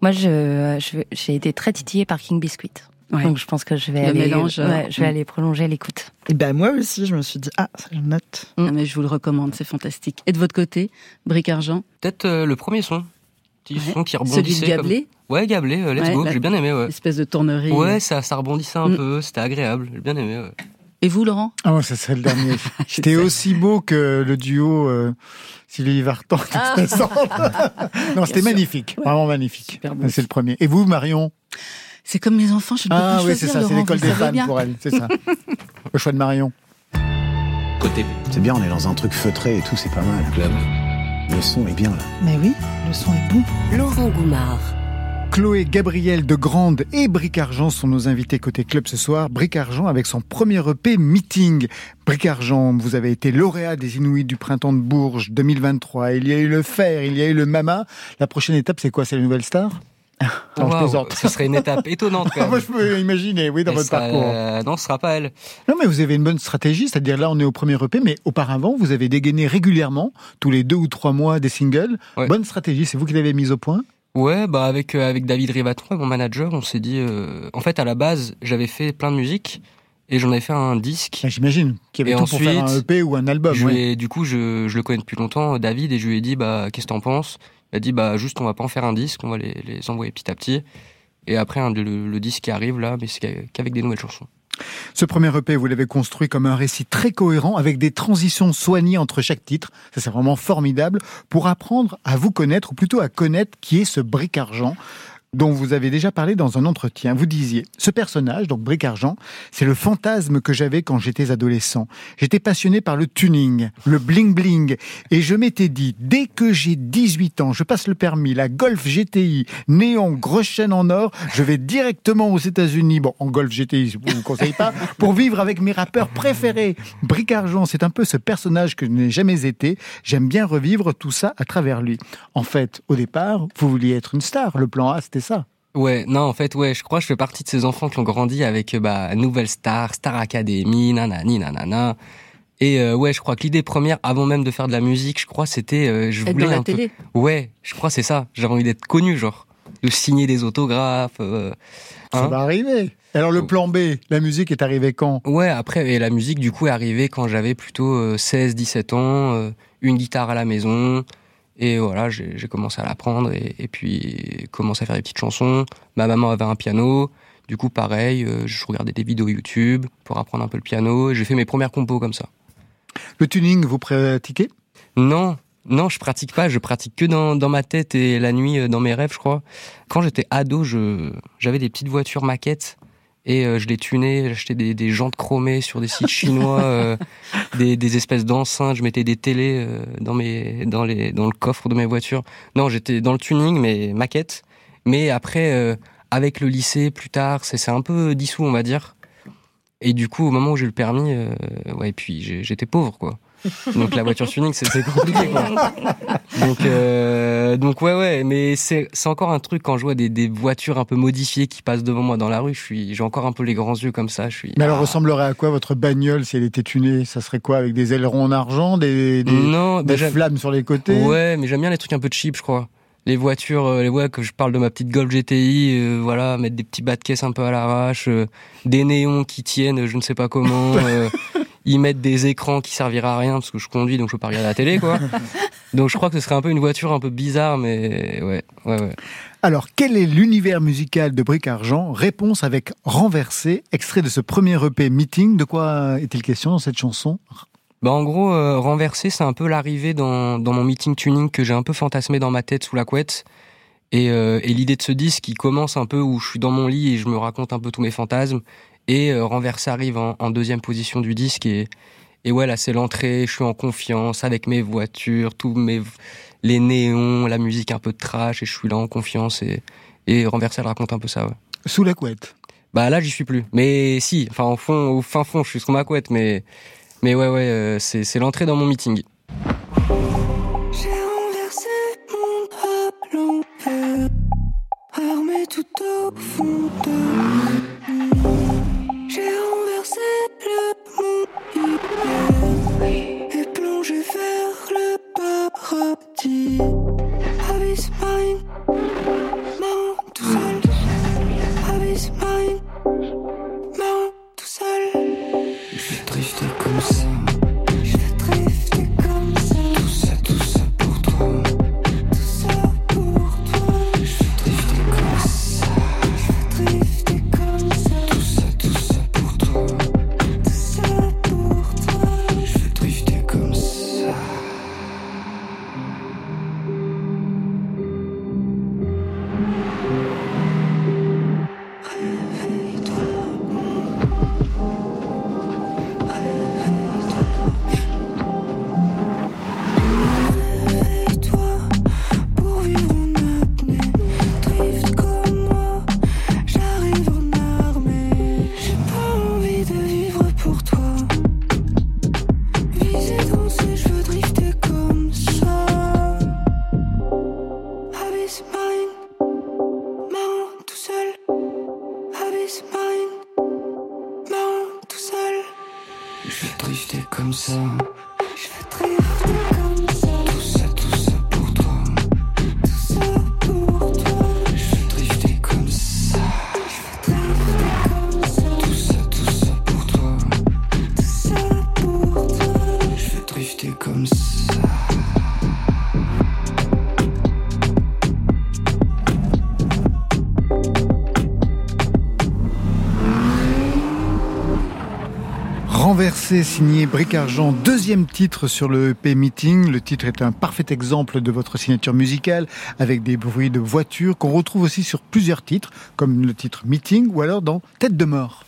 Moi, je, je- j'ai été très titillée par King Biscuit. Ouais. Donc je pense que je vais Le aller, mélange, ouais, euh, je vais mm. aller prolonger l'écoute. Et ben moi aussi, je me suis dit, ah, ça je note. Ah, mais Je vous le recommande, c'est fantastique. Et de votre côté, Bric Argent Peut-être euh, le premier son. Petit Ouais. son qui Celui rebondissait. de Gablé comme- Ouais, Gablé, euh, let's Ouais, go. la- J'ai bien aimé, ouais. Espèce de tournerie. Ouais, ça, ça rebondissait un Mm. peu, c'était agréable. J'ai bien aimé, ouais. Et vous, Laurent? Ah, moi, ça serait le dernier. C'était aussi beau que le duo euh, Sylvie Vartan. Ah. non, c'était magnifique. Vraiment magnifique. C'est le premier. Et vous, Marion? C'est comme mes enfants, je ne peux Ah pas oui, c'est choisir, ça, c'est l'école des fans bien. pour elle. C'est ça. Le choix de Marion. Côté C'est bien, on est dans un truc feutré et tout, c'est pas mal. club. Le son est bien là. Mais oui, le son est bon. Laurent Goumard Chloé Gabriel de Grande et Bric Argent sont nos invités côté club ce soir. Bric Argent avec son premier EP Meeting. Bric Argent, vous avez été lauréat des Inuits du printemps de Bourges 2023. Il y a eu le Fer, il y a eu le Mama. La prochaine étape, c'est quoi? C'est la nouvelle star? Non, je ce serait une étape étonnante quand même. Moi, je peux imaginer, oui, dans Elle votre sera- parcours. euh, non, ce sera pas elle. Non, mais vous avez une bonne stratégie, c'est-à-dire là, on est au premier EP, mais auparavant, vous avez dégainé régulièrement, tous les deux ou trois mois, des singles. Ouais. Bonne stratégie, c'est vous qui l'avez mise au point? Ouais, bah avec euh, avec David Rivatron, mon manager, on s'est dit. euh, En fait, à la base, j'avais fait plein de musique et j'en avais fait un disque. Ah, J'imagine qu'il y avait Et tout pour faire un ensuite, EP ou un album. Je lui ouais. ai- du coup, je, je le connais depuis longtemps, David, et je lui ai dit, bah, qu'est-ce que t'en penses? Il a dit, bah, juste, on va pas en faire un disque, on va les, les envoyer petit à petit. Et après, hein, le, le disque qui arrive là, mais c'est qu'avec des nouvelles chansons. Ce premier EP, vous l'avez construit comme un récit très cohérent avec des transitions soignées entre chaque titre. Ça, c'est vraiment formidable pour apprendre à vous connaître, ou plutôt à connaître qui est ce bric argent dont vous avez déjà parlé dans un entretien. Vous disiez, ce personnage, donc Bric Argent, c'est le fantasme que j'avais quand j'étais adolescent. J'étais passionné par le tuning, le bling-bling, et je m'étais dit, dès que j'ai 18 ans, je passe le permis, la Golf GTI, néon, grosse chaîne en or, je vais directement aux États-Unis, bon, en Golf GTI, je vous conseille pas, pour vivre avec mes rappeurs préférés. Bric Argent, c'est un peu ce personnage que je n'ai jamais été. J'aime bien revivre tout ça à travers lui. En fait, au départ, vous vouliez être une star. Le plan A, c'était ça. Ouais, non, en fait, ouais, je crois que je fais partie de ces enfants qui ont grandi avec euh, bah, Nouvelle Star, Star Academy, nanani, nanana. Et euh, ouais, je crois que l'idée première, avant même de faire de la musique, je crois, c'était, euh, je Être voulais dans la un peu- télé. Ouais, je crois c'est ça. J'avais envie d'être connu, genre, de signer des autographes. euh, Ça hein. va arriver. Alors le plan B, la musique est arrivée quand? Ouais, après, et la musique, du coup, est arrivée quand j'avais plutôt euh, 16, 17 ans, une guitare à la maison. Et voilà, j'ai commencé à l'apprendre et, et puis commencé à faire des petites chansons. Ma maman avait un piano. Du coup, pareil, euh, je regardais des vidéos YouTube pour apprendre un peu le piano. et J'ai fait mes premières compos comme ça. Le tuning, vous pratiquez? Non, non, je pratique pas. Je pratique que dans, dans ma tête et la nuit euh, dans mes rêves, je crois. Quand j'étais ado, je j'avais des petites voitures maquettes et euh, je les tunais. J'achetais des, des jantes chromées sur des sites chinois, euh, des, des espèces d'enceintes. Je mettais des télés euh, dans mes dans les dans le coffre de mes voitures. Non, j'étais dans le tuning, mais maquette. Mais après, euh, avec le lycée, plus tard, c'est c'est un peu dissous, on va dire. Et du coup, au moment où j'ai eu le permis, euh, ouais, puis j'ai- j'étais pauvre, quoi. Donc la voiture tuning, c'est compliqué, quoi. Donc, euh, donc ouais, ouais, mais c'est encore un truc quand je vois des, des voitures un peu modifiées qui passent devant moi dans la rue, je suis, j'ai encore un peu les grands yeux comme ça. Je suis. Mais alors ah. ressemblerait à quoi votre bagnole si elle était tunée? Ça serait quoi Avec des ailerons en argent, des, des, non, des flammes sur les côtés? Ouais, mais j'aime bien les trucs un peu cheap, je crois. Les voitures, euh, les ouais, que je parle de ma petite Golf GTI, euh, voilà, mettre des petits bas de caisse un peu à l'arrache, euh, des néons qui tiennent, je ne sais pas comment. euh, ils mettent des écrans qui serviraient à rien parce que je conduis donc je peux pas regarder la télé quoi. donc je crois que ce serait un peu une voiture un peu bizarre mais ouais ouais ouais. Alors, quel est l'univers musical de Bric Argent? Réponse avec Renversé, extrait de ce premier EP Meeting. De quoi est-il question dans cette chanson? Bah en gros, euh, renversé, c'est un peu l'arrivée dans, dans mon meeting tuning que j'ai un peu fantasmé dans ma tête sous la couette. Et, euh, et l'idée de ce disque qui commence un peu où je suis dans mon lit et je me raconte un peu tous mes fantasmes. Et euh, renversé arrive en, en deuxième position du disque. Et, et ouais, là c'est l'entrée, je suis en confiance avec mes voitures, tous mes les néons, la musique un peu de trash et je suis là en confiance et, et elle raconte un peu ça. Ouais. Sous la couette Bah là j'y suis plus. Mais si, enfin au fond, au fin fond, je suis sous ma couette, mais mais ouais ouais, euh, c'est c'est l'entrée dans mon meeting. J'ai renversé mon drap l'envers, armé tout au fond de J'ai renversé le monde et plongé vers le paradis. Abyss mine, marrant tout seul. Mine, Renversé, signé Bric Argent, deuxième titre sur le EP Meeting. Le titre est un parfait exemple de votre signature musicale avec des bruits de voiture qu'on retrouve aussi sur plusieurs titres, comme le titre Meeting ou alors dans Tête de mort.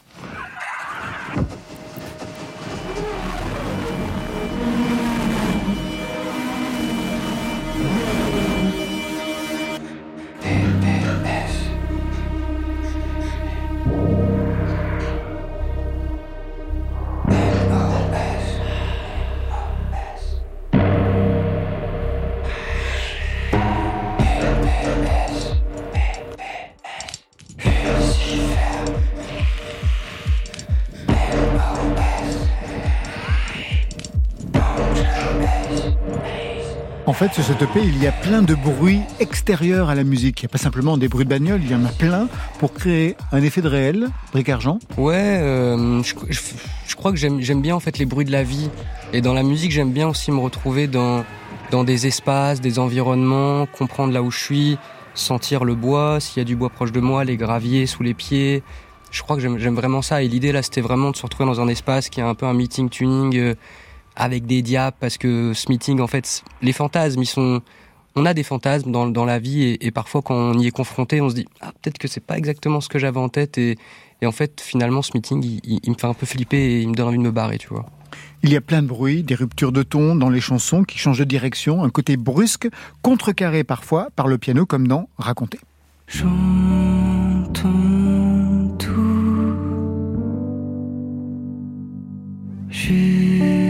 Fait, sur cette EP, il y a plein de bruits extérieurs à la musique. Il n'y a pas simplement des bruits de bagnole, il y en a plein pour créer un effet de réel, bric argent. Ouais, euh, je, je- crois que j'aime bien en fait les bruits de la vie et dans la musique j'aime bien aussi me retrouver dans dans des espaces, des environnements, comprendre là où je suis, sentir le bois, s'il y a du bois proche de moi, les graviers sous les pieds. Je crois que j'aime vraiment ça et l'idée là c'était vraiment de se retrouver dans un espace qui est un peu un meeting tuning euh, avec des diables parce que ce meeting en fait les fantasmes ils sont on a des fantasmes dans, dans la vie et, et parfois quand on y est confronté on se dit ah peut-être que c'est pas exactement ce que j'avais en tête et, et en fait finalement ce meeting il, il- il me fait un peu flipper et il me donne envie de me barrer tu vois Il y a plein de bruits, des ruptures de ton dans les chansons qui changent de direction, un côté brusque, contrecarré parfois par le piano comme dans Raconter. J'entends tout, juste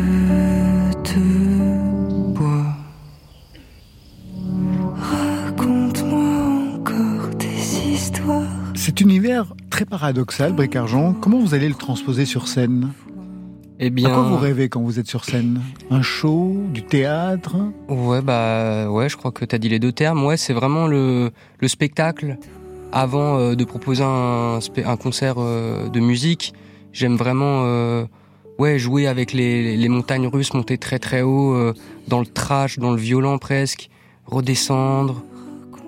Cet univers très paradoxal, Bric Argent, comment vous allez le transposer sur scène? Eh bien, À quoi vous rêvez quand vous êtes sur scène? Un show, du théâtre? Ouais, bah ouais, je crois que tu as dit les deux termes. Ouais, c'est vraiment le, le spectacle avant euh, de proposer un, concert euh, de musique. J'aime vraiment euh, ouais, jouer avec les, les montagnes russes, monter très très haut, dans le trash, dans le violent presque, redescendre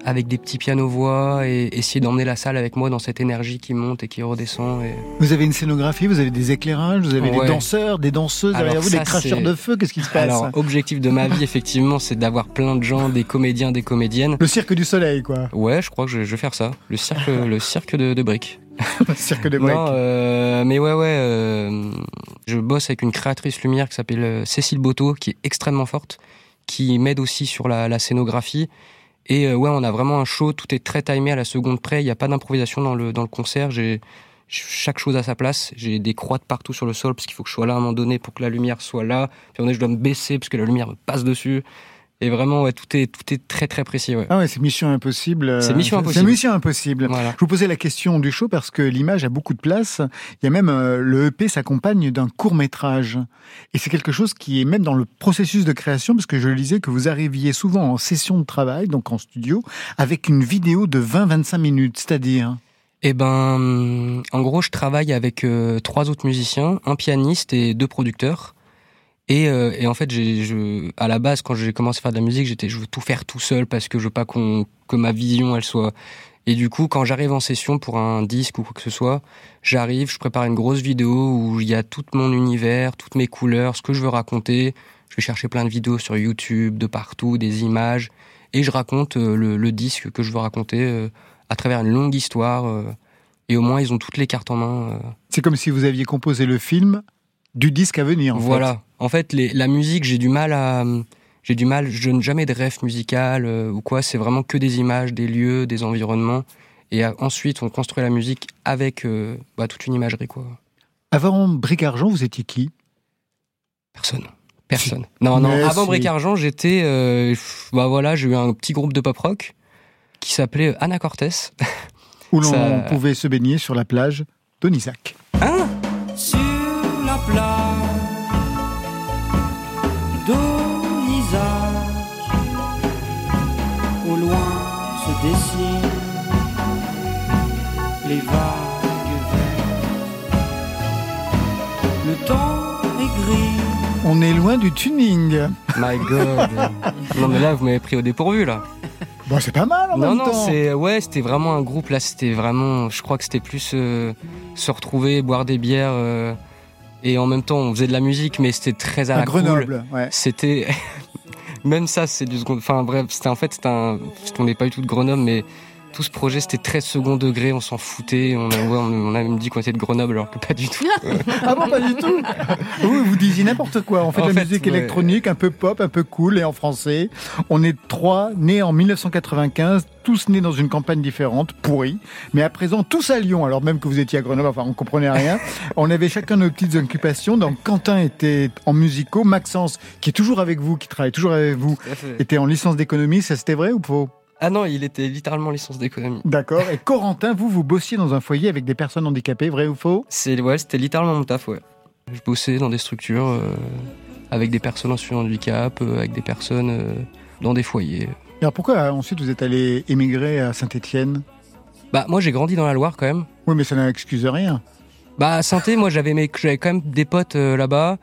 avec des petits pianos-voix et essayer d'emmener la salle avec moi dans cette énergie qui monte et qui redescend. Et... Vous avez une scénographie, vous avez des éclairages, vous avez Ouais. des danseurs, des danseuses derrière vous, des cracheurs de feu, qu'est-ce qui se passe Alors, objectif de ma vie, effectivement, c'est d'avoir plein de gens, des comédiens, des comédiennes. Le cirque du soleil, quoi. Ouais, je crois que je, vais faire ça. Le cirque, le cirque de, de briques. Le cirque des briques. Non, euh, mais ouais, ouais. euh, je bosse avec une créatrice lumière qui s'appelle euh, Cécile Boto, qui est extrêmement forte, qui m'aide aussi sur la, la scénographie. Et euh, ouais, on a vraiment un show. Tout est très timé à la seconde près. Il n'y a pas d'improvisation dans le dans le concert. J'ai chaque chose à sa place. J'ai des croix de partout sur le sol parce qu'il faut que je sois là à un moment donné pour que la lumière soit là. Puis on est, je dois me baisser parce que la lumière me passe dessus. Et vraiment, ouais, tout est tout est très très précis. Ouais. Ah ouais, c'est Mission Impossible. euh, C'est Mission C'est Impossible. Mission Impossible. Voilà. Je vous posais la question du show parce que l'image a beaucoup de place. Il y a même euh, le EP s'accompagne d'un court métrage. Et c'est quelque chose qui est même dans le processus de création parce que je lisais que vous arriviez souvent en session de travail, donc en studio, avec une vidéo de 20-25 minutes, c'est-à-dire? Eh ben, en gros, je travaille avec euh, trois autres musiciens, un pianiste et deux producteurs. Et, euh, et en fait, j'ai, je, à la base, quand j'ai commencé à faire de la musique, j'étais, je veux tout faire tout seul parce que je veux pas qu'on, que ma vision, elle soit. Et du coup, quand j'arrive en session pour un disque ou quoi que ce soit, j'arrive, je prépare une grosse vidéo où il y a tout mon univers, toutes mes couleurs, ce que je veux raconter. Je vais chercher plein de vidéos sur YouTube, de partout, des images, et je raconte euh, le, le disque que je veux raconter euh, à travers une longue histoire. euh, et au moins, ils ont toutes les cartes en main. euh. c'est comme si vous aviez composé le film du disque à venir. En voilà. En fait, les, la musique, j'ai du mal à. J'ai du mal, je n'ai jamais de rêve musical euh, ou quoi. C'est vraiment que des images, des lieux, des environnements. Et euh, ensuite, on construit la musique avec euh, bah, toute une imagerie, quoi. Avant Bric Argent, vous étiez qui? Personne. Personne. Non, non. Avant. Bric Argent, j'étais. euh, bah voilà, j'ai eu un petit groupe de pop rock qui s'appelait Anna Cortés. Où l'on Ça- pouvait se baigner sur la plage d'Onisac. Hein? Sur la plage vagues. Le temps est gris. On est loin du tuning. My God. non, mais là, vous m'avez pris au dépourvu, là. Bon, c'est pas mal en non, même non, temps. c'est ouais, c'était vraiment un groupe là. C'était vraiment, je crois que c'était plus euh, se retrouver, boire des bières euh, et en même temps on faisait de la musique, mais c'était très à, à la cool. Grenoble. Ouais. C'était même ça, c'est du second. Enfin bref, c'était en fait, c'était un. On n'est pas du tout de Grenoble, mais tout ce projet c'était très second degré. On s'en foutait. On a, ouais, on on a même dit qu'on était de Grenoble, alors que pas du tout. Ah bon, pas du tout. Oui, vous disiez n'importe quoi. On fait En de la fait, musique ouais. électronique, un peu pop, un peu cool et en français. On est trois, nés en 1995, tous nés dans une campagne différente, pourrie, mais à présent tous à Lyon. Alors même que vous étiez à Grenoble, enfin on comprenait rien. On avait chacun nos petites occupations. Donc Quentin était en musicaux, Maxence, qui est toujours avec vous, qui travaille toujours avec vous, était en licence d'économie. Ça c'était vrai ou faux? Ah non, il était littéralement licence d'économie. D'accord. Et Corentin, vous, vous bossiez dans un foyer avec des personnes handicapées, vrai ou faux? C'est ouais, c'était littéralement mon taf, ouais. Je bossais dans des structures euh, avec des personnes en situation de handicap, euh, avec des personnes euh, dans des foyers. Alors pourquoi ensuite vous êtes allé émigrer à Saint-Étienne? Bah moi j'ai grandi dans la Loire quand même. Oui, mais ça n'excuse rien. Bah à Sainté, moi j'avais mes- j'avais quand même des potes là-bas.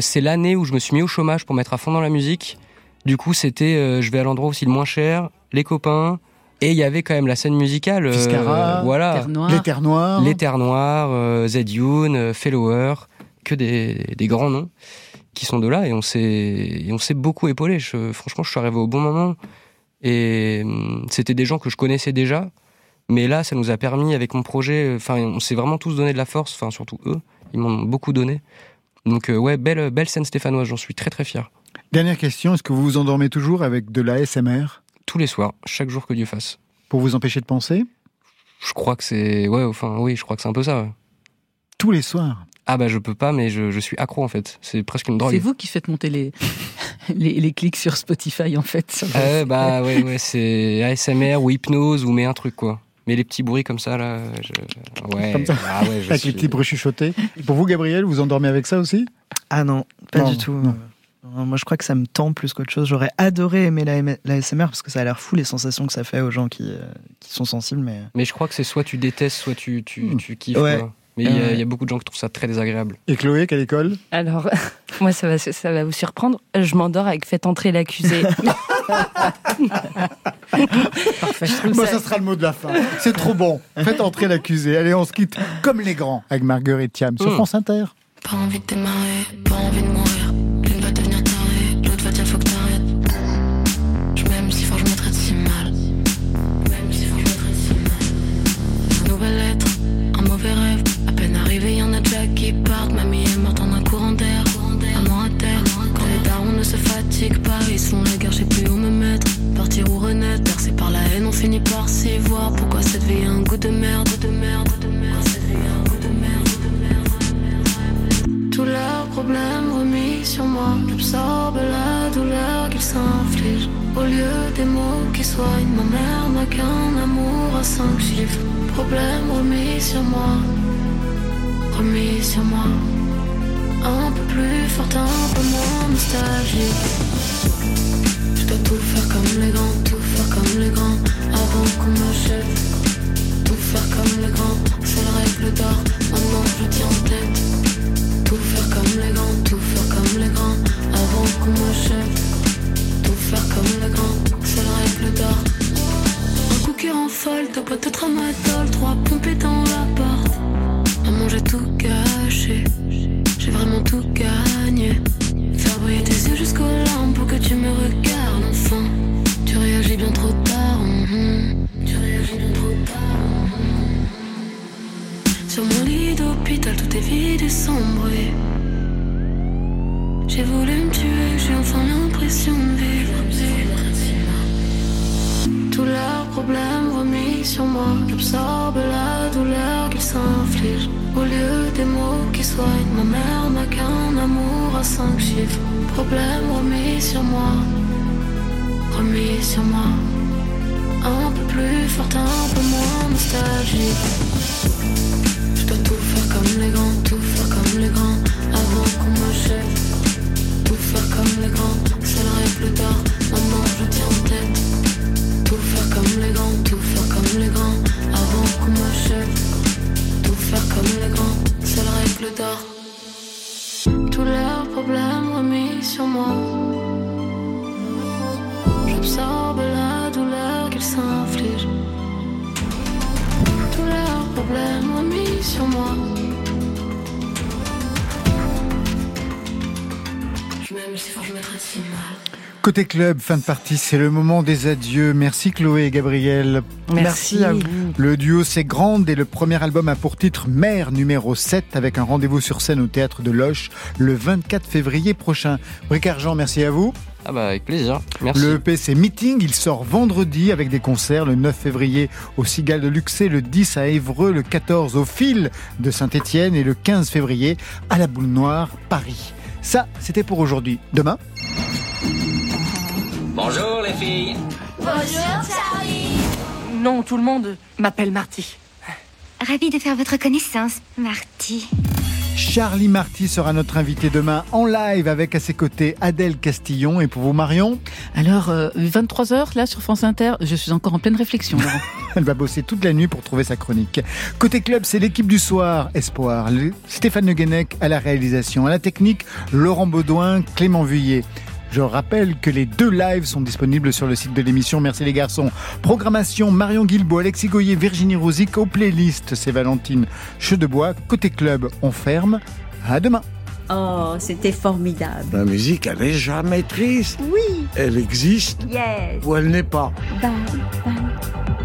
C'est l'année où je me suis mis au chômage pour mettre à fond dans la musique. Du coup c'était euh, je vais à l'endroit aussi le moins cher, les copains. Et il y avait quand même la scène musicale. euh, Fiscara, voilà. Terre Noire. Les Terres Noires. Les Terres Noires, euh, Zedune, euh, Fellower, que des, des grands noms qui sont de là et on s'est et on s'est beaucoup épaulé. Je- franchement, je suis arrivé au bon moment et hum, c'était des gens que je connaissais déjà, mais là, ça nous a permis avec mon projet. euh, Enfin, on s'est vraiment tous donné de la force. Enfin, surtout eux, ils m'ont beaucoup donné. Donc euh, ouais, belle belle scène stéphanoise. J'en suis très très fier. Dernière question, est-ce que vous vous endormez toujours avec de la SMR Tous les soirs, chaque jour que Dieu fasse. pour vous empêcher de penser? Je crois que c'est ouais, enfin oui, je crois que c'est un peu ça. ouais. Tous les soirs? Ah bah je peux pas, mais je, je suis accro en fait. C'est presque une drogue. C'est vous qui faites monter les, les, les clics sur Spotify, en fait. sur- Ah ouais, bah ouais, ouais, c'est ASMR ou hypnose ou mais un truc quoi. Mais les petits bruits comme ça, là, je... ouais. Comme ça. Ah ouais, je Avec suis- les petits bruits chuchotés. Pour vous, Gabriel, vous endormez avec ça aussi? Ah non, pas Non, du tout. non. Euh, Moi, je crois que ça me tend plus qu'autre chose. J'aurais adoré aimer la, la SMR parce que ça a l'air fou les sensations que ça fait aux gens qui, euh, qui sont sensibles. Mais Mais je crois que c'est soit tu détestes, soit tu, tu, tu kiffes. Ouais. quoi. Mais il y, a- Ouais. il y a beaucoup de gens qui trouvent ça très désagréable. Et Chloé, quelle école? Alors, moi, ça va, ça va vous surprendre. Je m'endors avec Faites entrer l'accusé. Parfait. Moi, ça- ça sera le mot de la fin. C'est trop bon. Faites entrer l'accusé. Allez, on se quitte comme les grands avec Marguerite Thiam sur Mm. France Inter. Pas envie de démarrer, pas envie de mourir. Sont la guerre, je sais plus où me mettre. Partir ou renaître, bercé par la haine, on finit par s'y voir. Pourquoi cette vie a un goût de merde, de merde, de merde. Cette vie a un goût de merde, de merde. Tous leurs problèmes remis sur moi J'absorbe la douleur qu'ils s'infligent Au lieu des mots qui soignent Ma mère n'a qu'un amour à cinq chiffres Problèmes remis sur moi Remis sur moi Un peu plus fort, un peu moins nostalgique Je dois tout faire comme les grands Tout faire comme les grands Avant qu'on m'achète Tout faire comme les grands C'est le règle d'or Maintenant je tiens en tête tout faire comme les grands, tout faire comme les grands, avant qu'on m'achève. Tout faire comme les grands, c'est le règle d'or. Un coup qui rend folle, deux boîtes de tramadol, trois pompées dans l'appart. Maman, j'ai tout gâché, j'ai vraiment tout gagné. Faire briller tes yeux jusqu'aux larmes pour que tu me regardes enfin. Tu réagis bien trop tard, mhm. tu réagis bien trop tard. mhm. Sur mon lit d'hôpital, tout est vide et sombre. J'ai voulu me tuer, j'ai enfin l'impression de vivre. Tous leurs problèmes remis sur moi. J'absorbe la douleur qu'ils s'infligent. Au lieu des mots qui soignent, ma mère n'a qu'un amour à cinq chiffres. Problèmes remis sur moi. Remis sur moi. Un peu plus fort, un peu moins nostalgique. Je dois tout faire comme les grands, tout faire comme les grands, avant qu'on m'achève. Tout faire comme les grands, c'est le règle d'or, maintenant je tiens en tête. Tout faire comme les grands, tout faire comme les grands, avant qu'on m'achève. Tout faire comme les grands, c'est le règle d'or. Tous leurs problèmes remis sur moi. J'absorbe la douleur qu'ils s'infligent. Tous leurs problèmes remis sur moi. Côté club, fin de partie, c'est le moment des adieux. Merci Chloé et Gabriel. Merci. à vous. Le duo C'est Grande et le premier album a pour titre Mère numéro 7 avec un rendez-vous sur scène au théâtre de Loche le 24 février prochain. Bric Argent, merci à vous. Ah bah avec plaisir. Merci. Le EP c'est Meeting, il sort vendredi avec des concerts le 9 février au Cigale de Luxé, le 10 à Évreux, le 14 au Fil de Saint-Étienne et le 15 février à la Boule Noire, Paris. Ça, c'était pour aujourd'hui. Demain, Bonjour les filles. Non, tout le monde m'appelle Marty. Ravi de faire votre connaissance, Marty. Charlie Marty sera notre invité demain en live avec à ses côtés Adèle Castillon. Et pour vous, Marion, Alors, 23h, là, sur France Inter, je suis encore en pleine réflexion, elle va bosser toute la nuit pour trouver sa chronique. Côté club, c'est l'équipe du soir, Espoir. Stéphane Le Guenec à la réalisation. À la technique, Laurent Baudouin, Clément Vuillet. Je rappelle que les deux lives sont disponibles sur le site de l'émission. Merci les garçons. Programmation Marion Guilbault, Alexis Goyer, Virginie Rosic. Aux playlists, c'est Valentine Chedebois. Côté club, on ferme. À demain. Oh, c'était formidable. La musique, elle est jamais triste. Oui. Elle existe Yes. ou elle n'est pas. Bye, bye.